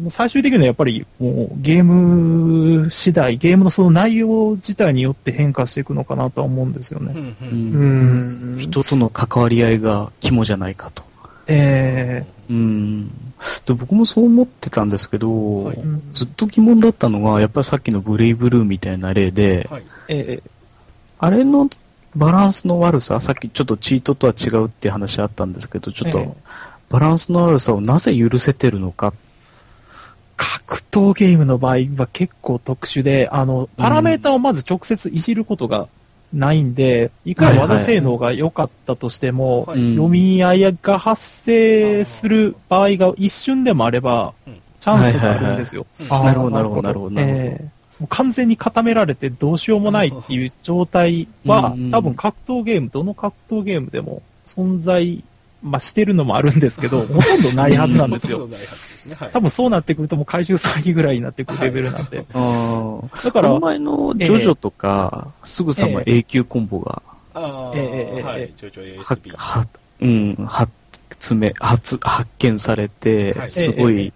最終的にはやっぱり、もう、ゲーム次第、ゲームのその内容自体によって変化していくのかなとは思うんですよね。うんううんん人との関わり合いが肝じゃないかと。えうん。で僕もそう思ってたんですけど、はいずっと疑問だったのが、やっぱりさっきのブレイブルーみたいな例で、はい。ええあれのバランスの悪さ、さっきちょっとチートとは違うって話あったんですけど、ちょっええとバランスの悪さをなぜ許せてるのか。格闘ゲームの場合は結構特殊で、あの、パラメータをまず直接いじることがないんで、いくら技性能が良かったとしても、はいうん読み合いが発生する場合が一瞬でもあればうん、チャンスがあるんですよ。なるほど、なるほど、なるほど。なるほど。ええもう完全に固められてどうしようもないっていう状態はうんうん、多分格闘ゲーム、どの格闘ゲームでも存在、まあ、してるのもあるんですけど、ほとんどないはずなんですよ。多分そうなってくるともう回収詐欺ぐらいになってくるレベルなんで。あー。だから前のジョジョとか、すぐさま永久コンボが、ええ。ええ。はいええ。ジョジョは ASB。はうん、発め発発見されて、はい。すごい、ええ。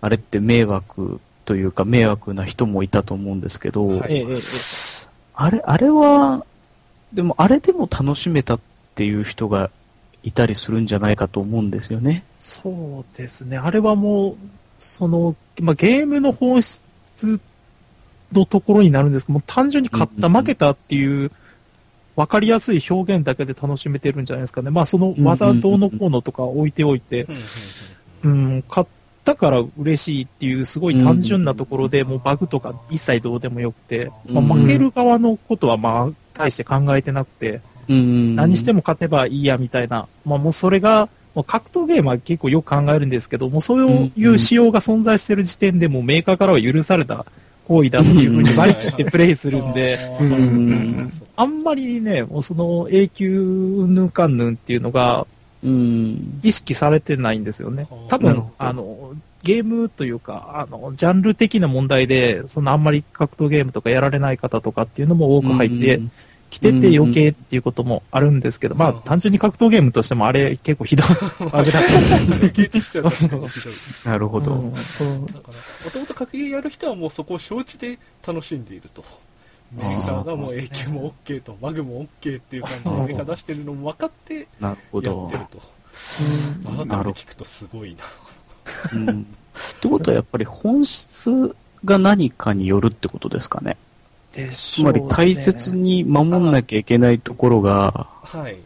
あれって迷惑というか迷惑な人もいたと思うんですけど、はい。ええええええ。あれ、あれは、でもあれでも楽しめたっていう人がいたりするんじゃないかと思うんですよね。そうですね。あれはもう、その、まあ、ゲームの本質のところになるんですけども、単純に勝った、負けたっていう、わかりやすい表現だけで楽しめてるんじゃないですかね。まあ、その技どうのこうのとか置いておいて、うん勝ったから嬉しいっていう、すごい単純なところで、もうバグとか一切どうでもよくて、まあ、うん負ける側のことは、まあ、大して考えてなくて、うん何しても勝てばいいやみたいな、まあもうそれが、もう格闘ゲームは結構よく考えるんですけども、そういう仕様が存在してる時点でもうメーカーからは許された行為だっていうふうに割り切ってプレイするんで、あんまりね、もうその永久ぬんかんぬんっていうのがうん。意識されてないんですよね。多分あの、ゲームというか、あの、ジャンル的な問題で、そのあんまり格闘ゲームとかやられない方とかっていうのも多く入ってうんきてて余計っていうこともあるんですけど、まあ単純に格闘ゲームとしてもあれ結構ひどい バグだった なるほど。うんそうだから、もともと格ゲーやる人はもうそこを承知で楽しんでいると。メーカーがもう永久も OK と、マグも OK っていう感じでメーカー出してるのも分かってなるほやっどて。ると。うん改めて聞くとすごいな。うん。ってことはやっぱり本質が何かによるってことですかね。つまり大切に守んなきゃいけないところが、はい。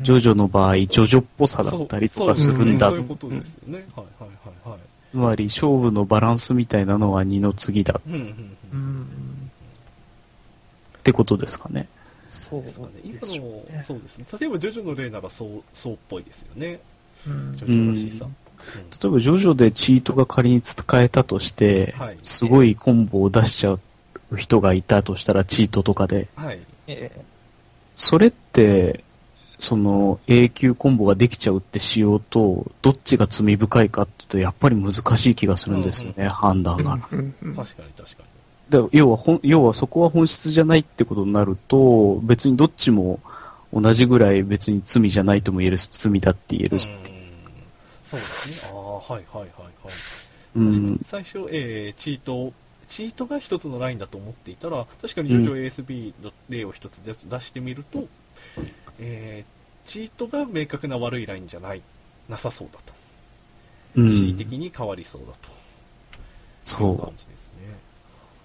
ジョジョの場合、ジョジョっぽさだったりとかするんだ。そういうことですよね。はいはいはいはい。つまり勝負のバランスみたいなのは二の次だうんうんってことですかね。そうですかね。今の、ねそうですね。例えばジョジョの例ならそう、そうっぽいですよね。うんジョジョらしさ。うん例えばジョジョでチートが仮に使えたとして、はいすごいコンボを出しちゃう人がいたとしたらチートとかで、はい。ええそれって、その永久コンボができちゃうって仕様と、どっちが罪深いかっていうと、やっぱり難しい気がするんですよね、うん判断が。うんうん確かに確かだから要はほん、要はそこは本質じゃないってことになると、別にどっちも同じぐらい別に罪じゃないとも言えるし、罪だって言えに。るし。うんそうですね。ああ、はいはいはいはい。うん。最初、えーチート、チートが一つのラインだと思っていたら、確かにジョジョ ASB の例を一つ出出してみると、えーチートが明確な悪いラインじゃない、なさそうだと。うん恣意的に変わりそうだと。そう感。じですね。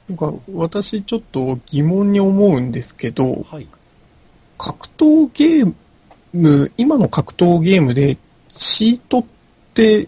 なんか私ちょっと疑問に思うんですけど、はい。格闘ゲーム、今の格闘ゲームでチートって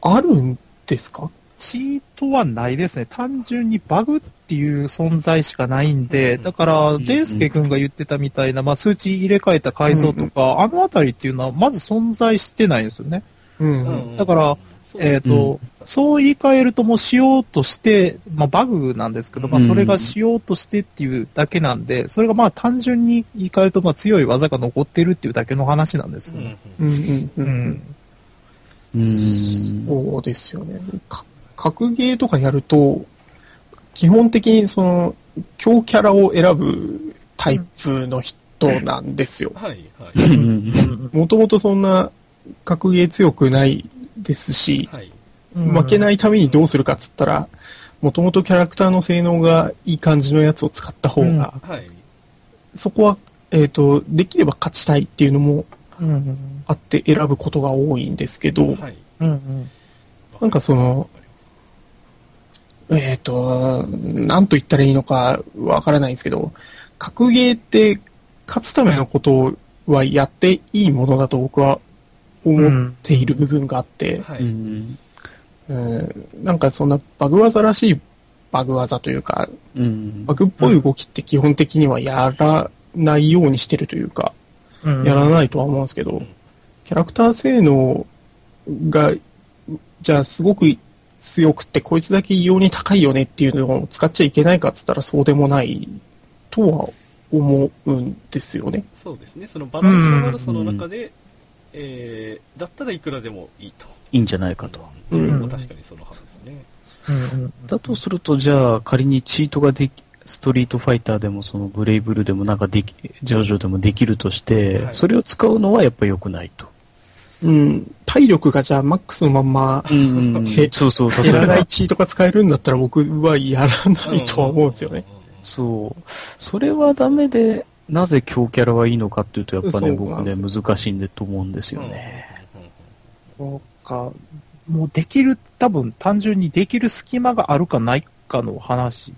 あるんですか？チートはないですね。単純にバグっていう存在しかないんで、うんだから、んデイスケ君が言ってたみたいな、まあ、数値入れ替えた改造とか、あのあたりっていうのは、まず存在してないんですよね。うん。うんだから、そうえっ、と、そう言い換えるともうしようとして、まあバグなんですけど、まあうんそれがしようとしてっていうだけなんで、それがまあ単純に言い換えるとまあ強い技が残ってるっていうだけの話なんですうんよね。うんうんううんん。うん。そうですよね。か格ゲーとかやると、基本的にその、強キャラを選ぶタイプの人なんですよ。はいはうい。んもともとそんな格ゲー強くないですし、はい。負けないためにどうするかっつったら、もともとキャラクターの性能がいい感じのやつを使った方が、はい。そこは、えっ、と、できれば勝ちたいっていうのもうんうんあって選ぶことが多いんですけど、はい。うんうんなんかその、えっ、と、なんと言ったらいいのかわからないんですけど、格ゲーって勝つためのことはやっていいものだと僕は思っている部分があって。うん。なんかそんなバグ技らしいバグ技というか、うん。バグっぽい動きって基本的にはやらないようにしてるというか、うん。やらないとは思うんですけど、キャラクター性能が、じゃあすごく強くて、こいつだけ異様に高いよねっていうのを使っちゃいけないかっつったらそうでもないとは思うんですよね。そうですね。そのバランスの悪さの中で、えー、だったらいくらでもいいと。いいんじゃないかと。うんも確かにその派ですね。うんうんだとすると、じゃあ仮にチートができ、ストリートファイターでもそのブレイブルでもなんかでき、ジョジョでもできるとして、はいそれを使うのはやっぱ良くないと。うん。体力がじゃあマックスのまんまうんへそうそう、減らない。チートが使えるんだったら僕はやらないとは思うんですよね。そう。それはダメで、なぜ強キャラはいいのかっていうと、やっぱね、僕ね、難しいんでと思うんですよね。そうか。もうできる、多分単純にできる隙間があるかないかの話。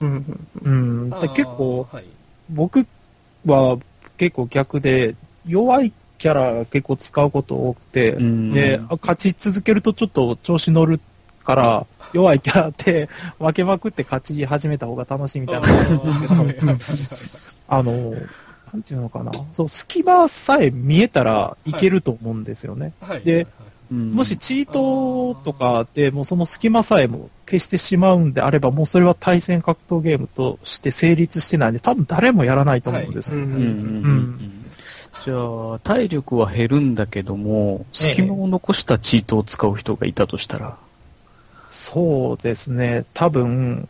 うん。うん。結構、はい。僕は結構逆で、弱いキャラ結構使うこと多くて、うん。で、勝ち続けるとちょっと調子乗るから、弱いキャラって分けまくって勝ち始めた方が楽しいみたいな。あるんですけど、あの、なんていうのかな、そう、隙間さえ見えたらいけると思うんですよね。はい。でうんもしチートとかでもうその隙間さえも消してしまうんであれば、もうそれは対戦格闘ゲームとして成立してないんで、多分誰もやらないと思うんですよ。うんじゃあ、体力は減るんだけども、隙間を残したチートを使う人がいたとしたら、そうですね、多分、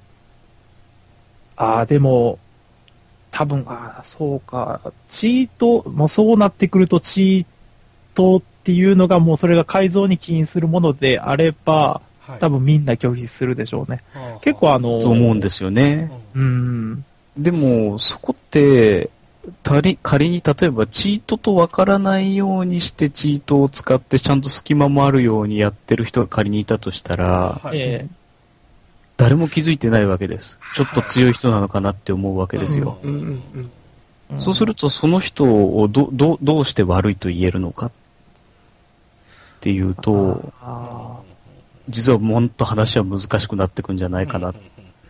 ああ、でも、多分、ああ、そうか、チート、もうそうなってくると、チートっていうのがもうそれが改造に起因するものであれば、はい。多分みんな拒否するでしょうね。あー。結構あの、と思うんですよね。うん、でも、そこって、仮仮に例えばチートとわからないようにしてチートを使ってちゃんと隙間もあるようにやってる人が仮にいたとしたら、はい。え誰も気づいてないわけです。ちょっと強い人なのかなって思うわけですよ。そうするとその人をどどどうして悪いと言えるのかっていうと、あ実はもっと話は難しくなってくんじゃないかな。ー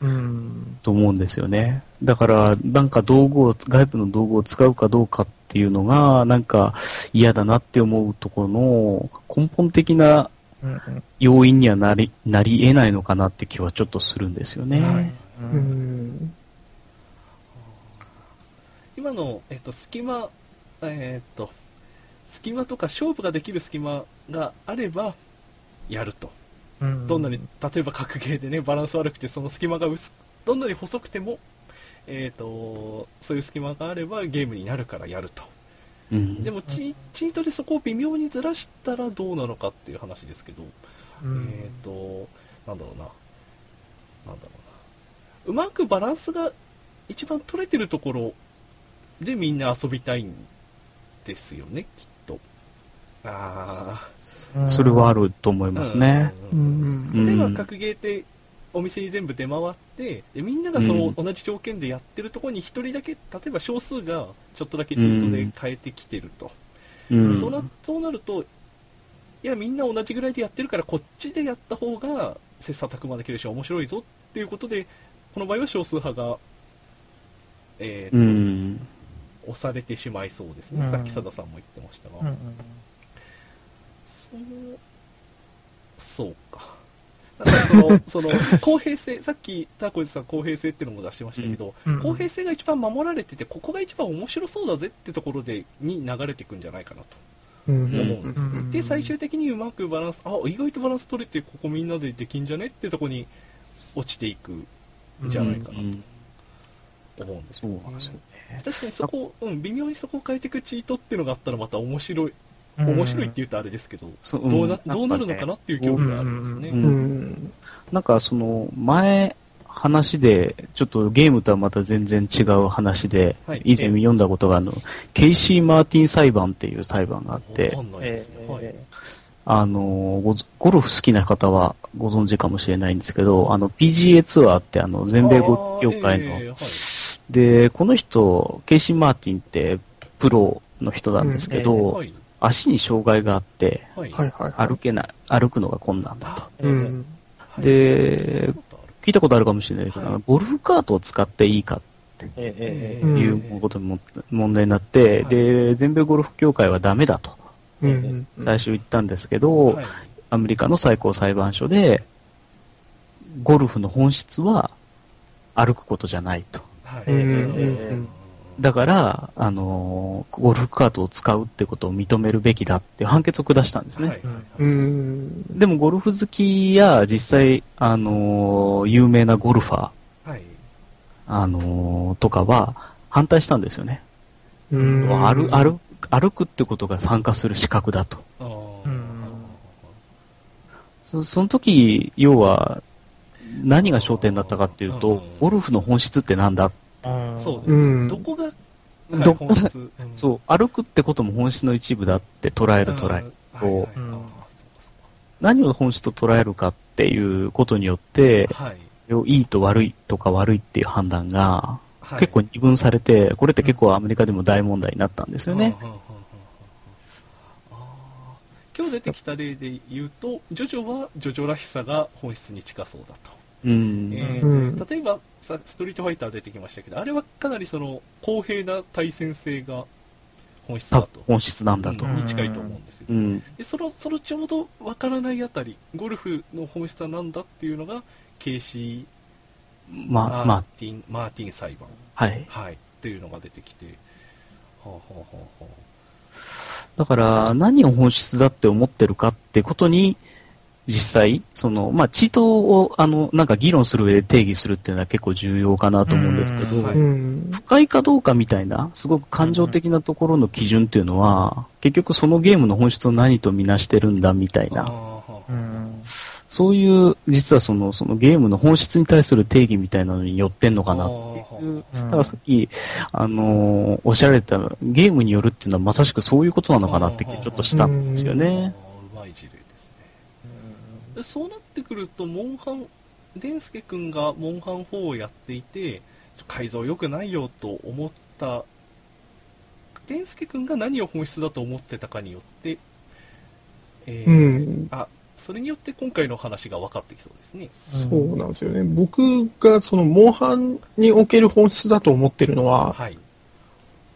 うん、と思うんですよね。だから、なんか道具を、外部の道具を使うかどうかっていうのが、なんか嫌だなって思うところの根本的な要因にはなり、なり得ないのかなって気はちょっとするんですよね。はいううんん。今の、えっと、隙間、えっと、隙間とか勝負ができる隙間があれば、やると。うんどんなに、例えば格ゲーでね、バランス悪くて、その隙間が薄く、どんなに細くても、えっ、と、そういう隙間があればゲームになるからやると。うんでもチ、チートでそこを微妙にずらしたらどうなのかっていう話ですけど、うんえっ、と、なんだろうな。なんだろうな。うまくバランスが一番取れてるところでみんな遊びたいんですよね、きっと。あそれはあると思いあ。ますね。例えばうん。格ゲーってお店に全部出回ってでみんながそのうん。同じ条件でやってるところに一人だけ例えば少数がちょっとだけチートで変えてきてると、うん。そうなそうなるといやみんな同じぐらいでやってるからこっちでやった方が切磋琢磨できるし面白いぞっていうことでこの場合は少数派が、えーとうん。押されてしまいそうですね、うん。さっき佐田さんも言ってましたが、うんうんそう、そうか。だからその、その、公平性、さっき、ターコイズさん公平性っていうのも出してましたけど、うん公平性が一番守られてて、ここが一番面白そうだぜってところで、に流れていくんじゃないかなと。うん思うんですで、最終的にうまくバランス、あ、意外とバランス取れて、ここみんなでできんじゃねってとこに落ちていくんじゃないかなうんと思うんですそうよね。なんですよね。確かにそこを、うん、微妙にそこを変えていくチートっていうのがあったらまた面白い、うん面白いって言うとあれですけど、そうどうなうんどうなるのかなっていう興味がありますね。うんうん。なんかその前話で、ちょっとゲームとはまた全然違う話で、はい以前読んだことがあの、ケイシー・マーティン裁判っていう裁判があって。あのゴ、ゴルフ好きな方はご存知かもしれないんですけど、あの PGA ツアーってあの全米ゴルフ協会の、あーえーはいで、この人、ケイシー・マーティンってプロの人なんですけど、はい。足に障害があって、はい。はいはいはい。歩けない、歩くのが困難だと。で、聞いたことあるかもしれないけど、ゴルフカートを使っていいかええうんいうことも問題になって、はいで、全米ゴルフ協会はダメだとうん。最初言ったんですけど、はいアメリカの最高裁判所で、ゴルフの本質は歩くことじゃないと。だから、あのーゴルフカートを使うってことを認めるべきだって判決を下したんですね。はい。うん。でもゴルフ好きや実際、あのー有名なゴルファー、はい。あのーとかは反対したんですよね。うん。歩歩歩くってことが参加する資格だと。そその時、要は、何が焦点だったかっていううんと、ゴルフの本質ってなんだうんそうですね。うん。どこが、どこがそう、歩くってことも本質の一部だって捉える捉え。うん。はいはい。はいあーうん。そうかそ何を本質と捉えるかっていうことによってはい。いいと悪いとか悪いっていう判断がはい。結構二分されて、これって結構アメリカでも大問題になったんですよね。今日出てきた例で言うと、ジョジョはジョジョらしさが本質に近そうだと。うん。え例えばさ、ストリートファイター出てきましたけど、あれはかなりその公平な対戦性が本質だと。本質なんだと。うんに近いと思うんですよ。うん。でそのそのちょうどわからないあたり、ゴルフの本質は何だっていうのが、ケーシー・まあ、まマーティン、マーティン裁判、あ、はい。はい、っていうのが出てきて、はあ、はあはあはだから、何を本質だって思ってるかってことに、実際、その、まあ、チートを、あの、なんか議論する上で定義するっていうのは結構重要かなと思うんですけど。不快かどうかみたいな、すごく感情的なところの基準っていうのは、結局そのゲームの本質を何とみなしてるんだみたいな、そういう、実はその、そのゲームの本質に対する定義みたいなのによってんのかなっていう。うんだからさっき、あのーおっしゃられたゲームによるっていうのはまさしくそういうことなのかなって気ちょっとしたんですよね。あーうまい事例ですね。でそうなってくると、モンハン、デンスケ君がモンハン4をやっていて、改造良くないよと思った、デンスケ君が何を本質だと思ってたかによって、えーうんあ、それによって今回の話が分かってきそうですね。そうなんですよね。僕がその、モンハンにおける本質だと思ってるのは、はい。本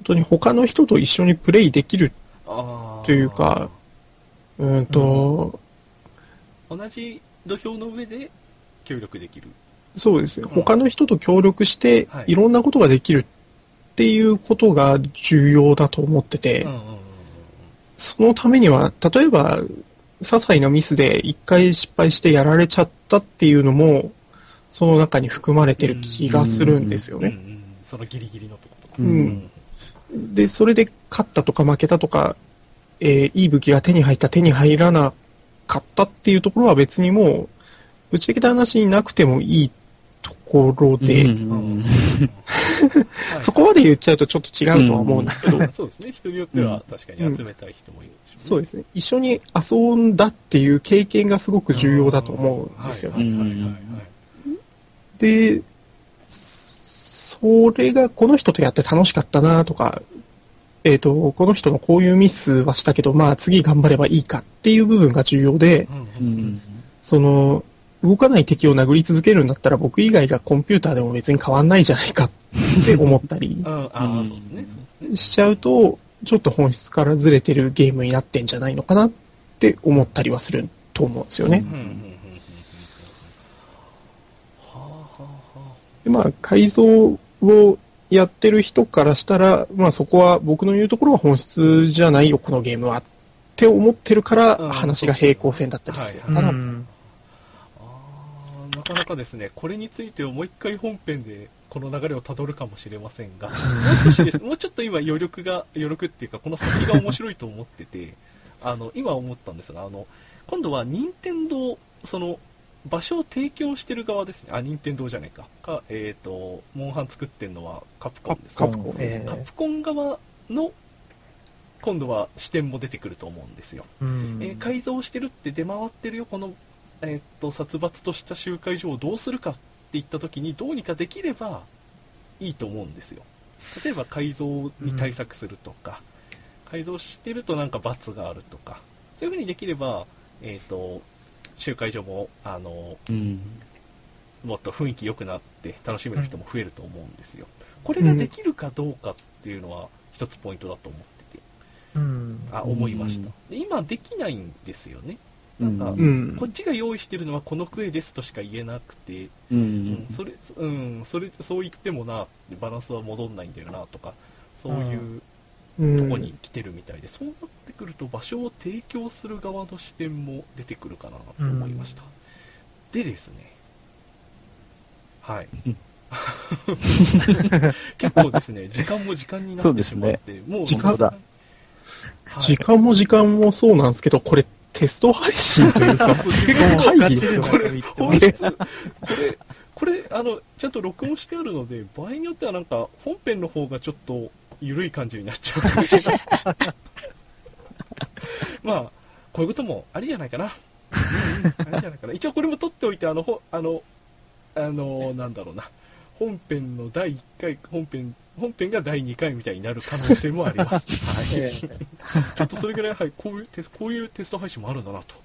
当に他の人と一緒にプレイできる、というか、うーんと、同じ土俵の上で協力できる。そうですね。うん他の人と協力してはい、いろんなことができるっていうことが重要だと思ってて、そのためには、例えば、些細なミスで一回失敗してやられちゃったっていうのも、その中に含まれてる気がするんですよね。そのギリギリのとことか。うんで、それで勝ったとか負けたとか、えーいい武器が手に入った、手に入らなかったっていうところは別にもう、ぶっちゃけた話になくてもいいところで、そこまで言っちゃうとちょっと違うとは思うんですけど、そうですね。人によっては確かに集めたい人もいるでしょね。そうですね。一緒に遊んだっていう経験がすごく重要だと思うんですよ。ね。はい。はいはいはい。で、それがこの人とやって楽しかったなとか、えっ、と、この人のこういうミスはしたけど、まあ次頑張ればいいかっていう部分が重要で、うん。うんうんその、動かない敵を殴り続けるんだったら僕以外がコンピューターでも別に変わんないじゃないかって思ったり うん。ああ、そうですね。そうですね。しちゃうと、ちょっと本質からずれてるゲームになってんじゃないのかなって思ったりはすると思うんですよね。でまあ、改造をやってる人からしたら、まあそこは僕の言うところは本質じゃないよ、このゲームは。って思ってるからうん話が平行線だったりするのかな。なかなかですね、これについてはもう一回本編でこの流れをたどるかもしれませんが、もう少しです、もうちょっと今余力が、余力っていうか、この先が面白いと思ってて、あの、今思ったんですが、あの、今度は任天堂、その、場所を提供してる側ですね。あ、任天堂じゃないか。か、えっ、と、モンハン作ってんのはカプコンですね。カプコンえカプコン側の、今度は視点も出てくると思うんですよ。ーうんえー改造してるって出回ってるよ、この、えーっと殺伐とした集会所をどうするかって言った時にどうにかできればいいと思うんですよ。例えば改造に対策するとか、改造してるとなんか罰があるとか、そういう風にできれば、えーっと集会所もあのうんもっと雰囲気良くなって楽しめる人も増えると思うんですよ。これができるかどうかっていうのは一つポイントだと思ってて、うんあ思いました。で今できないんですよね。うんなんかうんこっちが用意してるのはこのクエですとしか言えなくて、ううんん。それ、うん、それ、そう言ってもな、バランスは戻んないんだよな、とか、そういううんとこに来てるみたいで、そうなってくると場所を提供する側の視点も出てくるかなと思いました。でですね、はい。うん。結構ですね、時間も時間になってしまって、もう時間だ。はい。時間も時間もそうなんですけど、これテスト配信というか、そうそう。結構会議ですよね。これ、本まし質、これ、これ、あの、ちゃんと録音してあるので、場合によってはなんか、本編の方がちょっと緩い感じになっちゃうかもしれない。まあ、こういうこともありじゃないかな。うんうん、ありじゃないかな。一応これも撮っておいて、あの、ほあの、あの、なんだろうな。本編の第1回、本編、本編が第2回みたいになる可能性もあります。はい。えちょっとそれぐらい、はい、こういうテスこういうテスト配信もあるんだなと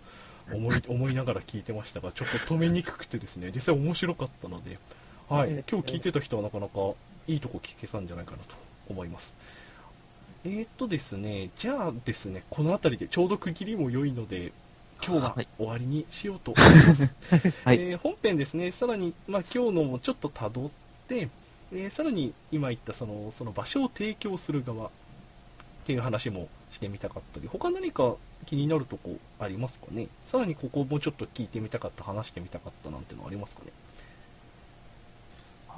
思い 思いながら聞いてましたが、ちょっと止めにくくてですね、実際面白かったので、はいええ、今日聞いてた人はなかなかいいとこ聞けたんじゃないかなと思います。えーとですね、じゃあですね、この辺りでちょうど区切りも良いので、今日ははい終わりにしようと思います。はいえー本編ですね、さらに、まあ、今日のもちょっと辿って、えーさらに今言ったそのその場所を提供する側っていう話もしてみたかったり、他何か気になるとこありますかね？さらにここもうちょっと聞いてみたかった、話してみたかったなんてのありますかね？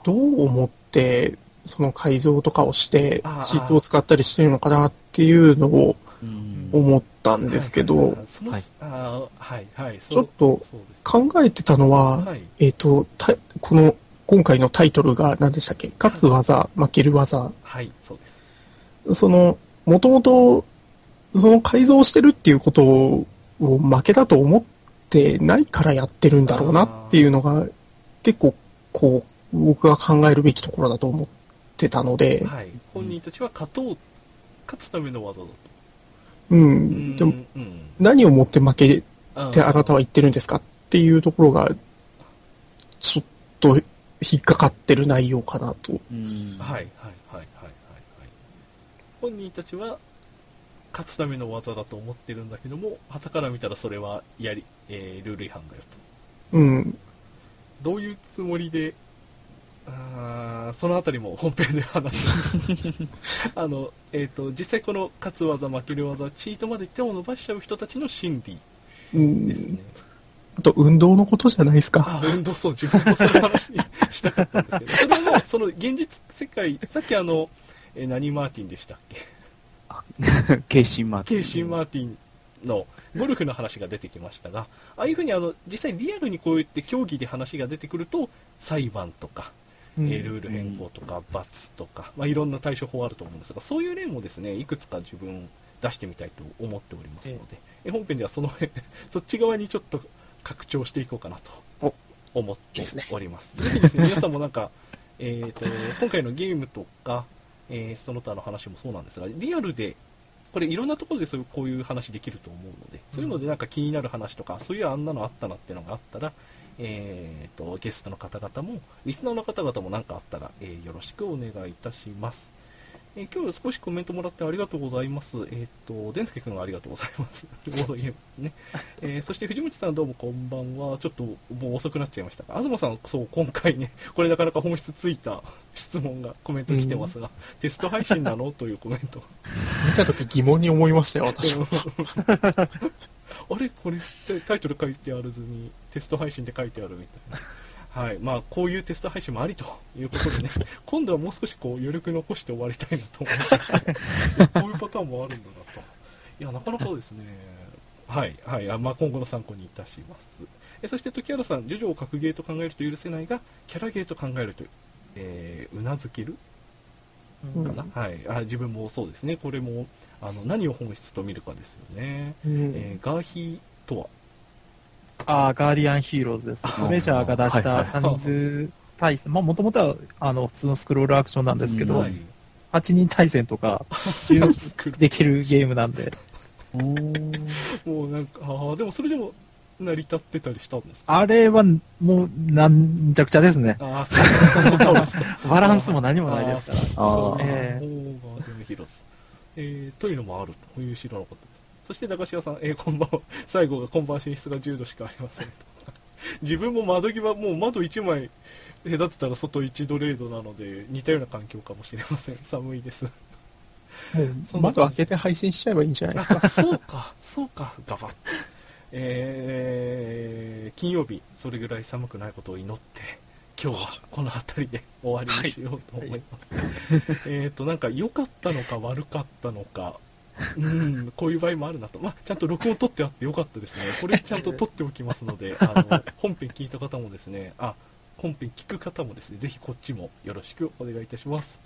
どう思って、その改造とかをしてシートを使ったりしてるのかなっていうのをうん。思ったんですけはいどちょっと考えてたのは、はい、えっ、と、たこの、今回のタイトルが何でしたっけ？勝つ技、負ける技。はい、そうです。その、もともと、その改造してるっていうことを負けだと思ってないからやってるんだろうなっていうのが、結構、こう、僕が考えるべきところだと思ってたので、はい、本人たちは勝とう、勝つための技だと。うん。でも、うん、何をもって負けてあなたは言ってるんですかっていうところが、ちょっと引っかかってる内容かなと。はいはいはいはいはい本人たちは勝つための技だと思ってるんだけども旗から見たらそれはやり、えールール違反だよとうん。どういうつもりであーそのあたりも本編で話します。あの、えー、と実際この勝つ技負ける技チートまで手を伸ばしちゃう人たちの心理うんですね、あと、運動のことじゃないですか。あ運動そう自分もその話したかったんですけど。それはもうその現実世界さっきあの、えー何マーティンでしたっけ？ケイシンマーティン。ケイシン・マーティンのゴルフの話が出てきましたが、ああいうふうにあの実際リアルにこうやって競技で話が出てくると、裁判とか、うんえールール変更とか、罰とか、まあ、いろんな対処法あると思うんですが、そういう例もですね、いくつか自分出してみたいと思っておりますので、え本編ではその辺、そっち側にちょっと拡張していこうかなと思っております。ぜひですね、皆さんもなんか、えーと、今回のゲームとか、えーその他の話もそうなんですが、リアルで、これいろんなところでそういうこういう話できると思うので、そういうのでなんか気になる話とか、そういうあんなのあったなっていうのがあったら、えーと、ゲストの方々も、リスナーの方々も何かあったら、えーよろしくお願いいたします。えー今日少しコメントもらってありがとうございます。えっ、と、デンスケ君ありがとうございます。ね。えーそして藤本さんどうもこんばんは。ちょっともう遅くなっちゃいましたが、東さん、そう、今回ね、これなかなか本質ついた質問が、コメント来てますが、テスト配信なの？というコメント。見たとき疑問に思いましたよ、私は。あれ？これタタイトル書いてあるずにテスト配信で書いてあるみたいな。はい。まあ、こういうテスト配信もありということでね、今度はもう少しこう余力残して終わりたいなと思うんです こういうパターンもあるんだなと。いや、なかなかですね、はい、はい。あまあ、今後の参考にいたします。えそして、時原さん、ジョジョを格ゲーと考えると許せないが、キャラゲーと考えると、えーうなずける？うんかな、はいあ。自分もそうですね。これも、あの、何を本質と見るかですよね。うんえーガーヒーとは、ああ、ガーディアンヒーローズです。あトレジャーが出したタニーズ対戦、まあもともとはあの普通のスクロールアクションなんですけど、うんはい8人対戦とか、できるゲームなんで、もうなんか、ああ、でもそれでも成り立ってたりしたんですか？あれはもうなんじゃくちゃですね。ああ、そうですか。バランスも何もないですから。そうあーそうえーガーデンヒロス。えー、というのもあるという知らなかった。そして高島さん、えーこんばんは。最後がこんばんは寝室が10度しかありませんと。自分も窓際、もう窓1枚隔てたら外1度0度なので、似たような環境かもしれません。寒いです。もう、窓開けて配信しちゃえばいいんじゃないですか。あそうか、そうか、ガバッ。えー、金曜日、それぐらい寒くないことを祈って、今日はこの辺りで終わりにしようと思います。えっと、なんか良かったのか悪かったのか、うん、こういう場合もあるなと。まあ、ちゃんと録音取ってあってよかったですね。これちゃんと取っておきますので、あの、本編聞いた方もですね、あ、本編聞く方もですね、ぜひこっちもよろしくお願いいたします。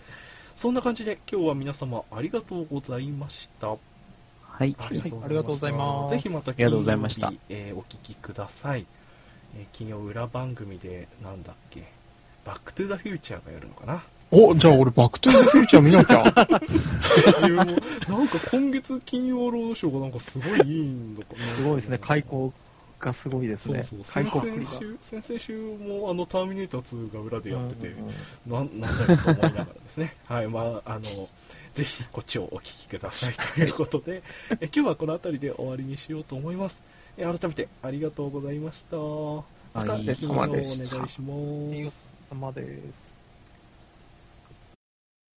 そんな感じで今日は皆様ありがとうございました。はい。ありがとうございますぜひまたありがとうございました金曜日えーお聞きください。えー金曜裏番組で、なんだっけ、バックトゥザフューチャーがやるのかな。お、じゃあ俺バックトゥーザフューチャー見なきゃ。なんか今月金曜ロードショーがなんかすごいいいんだかな。すごいですね。開口がすごいですね。そうそう。開先週、先々週もあのターミネーター2が裏でやってて、うんうんうんなんなんだろうと思いながらですね。はい、まあ、あの、ぜひこっちをお聞きくださいということで、え今日はこの辺りで終わりにしようと思います。え改めてありがとうございました。お願いしお疲れ様でしたます。様です。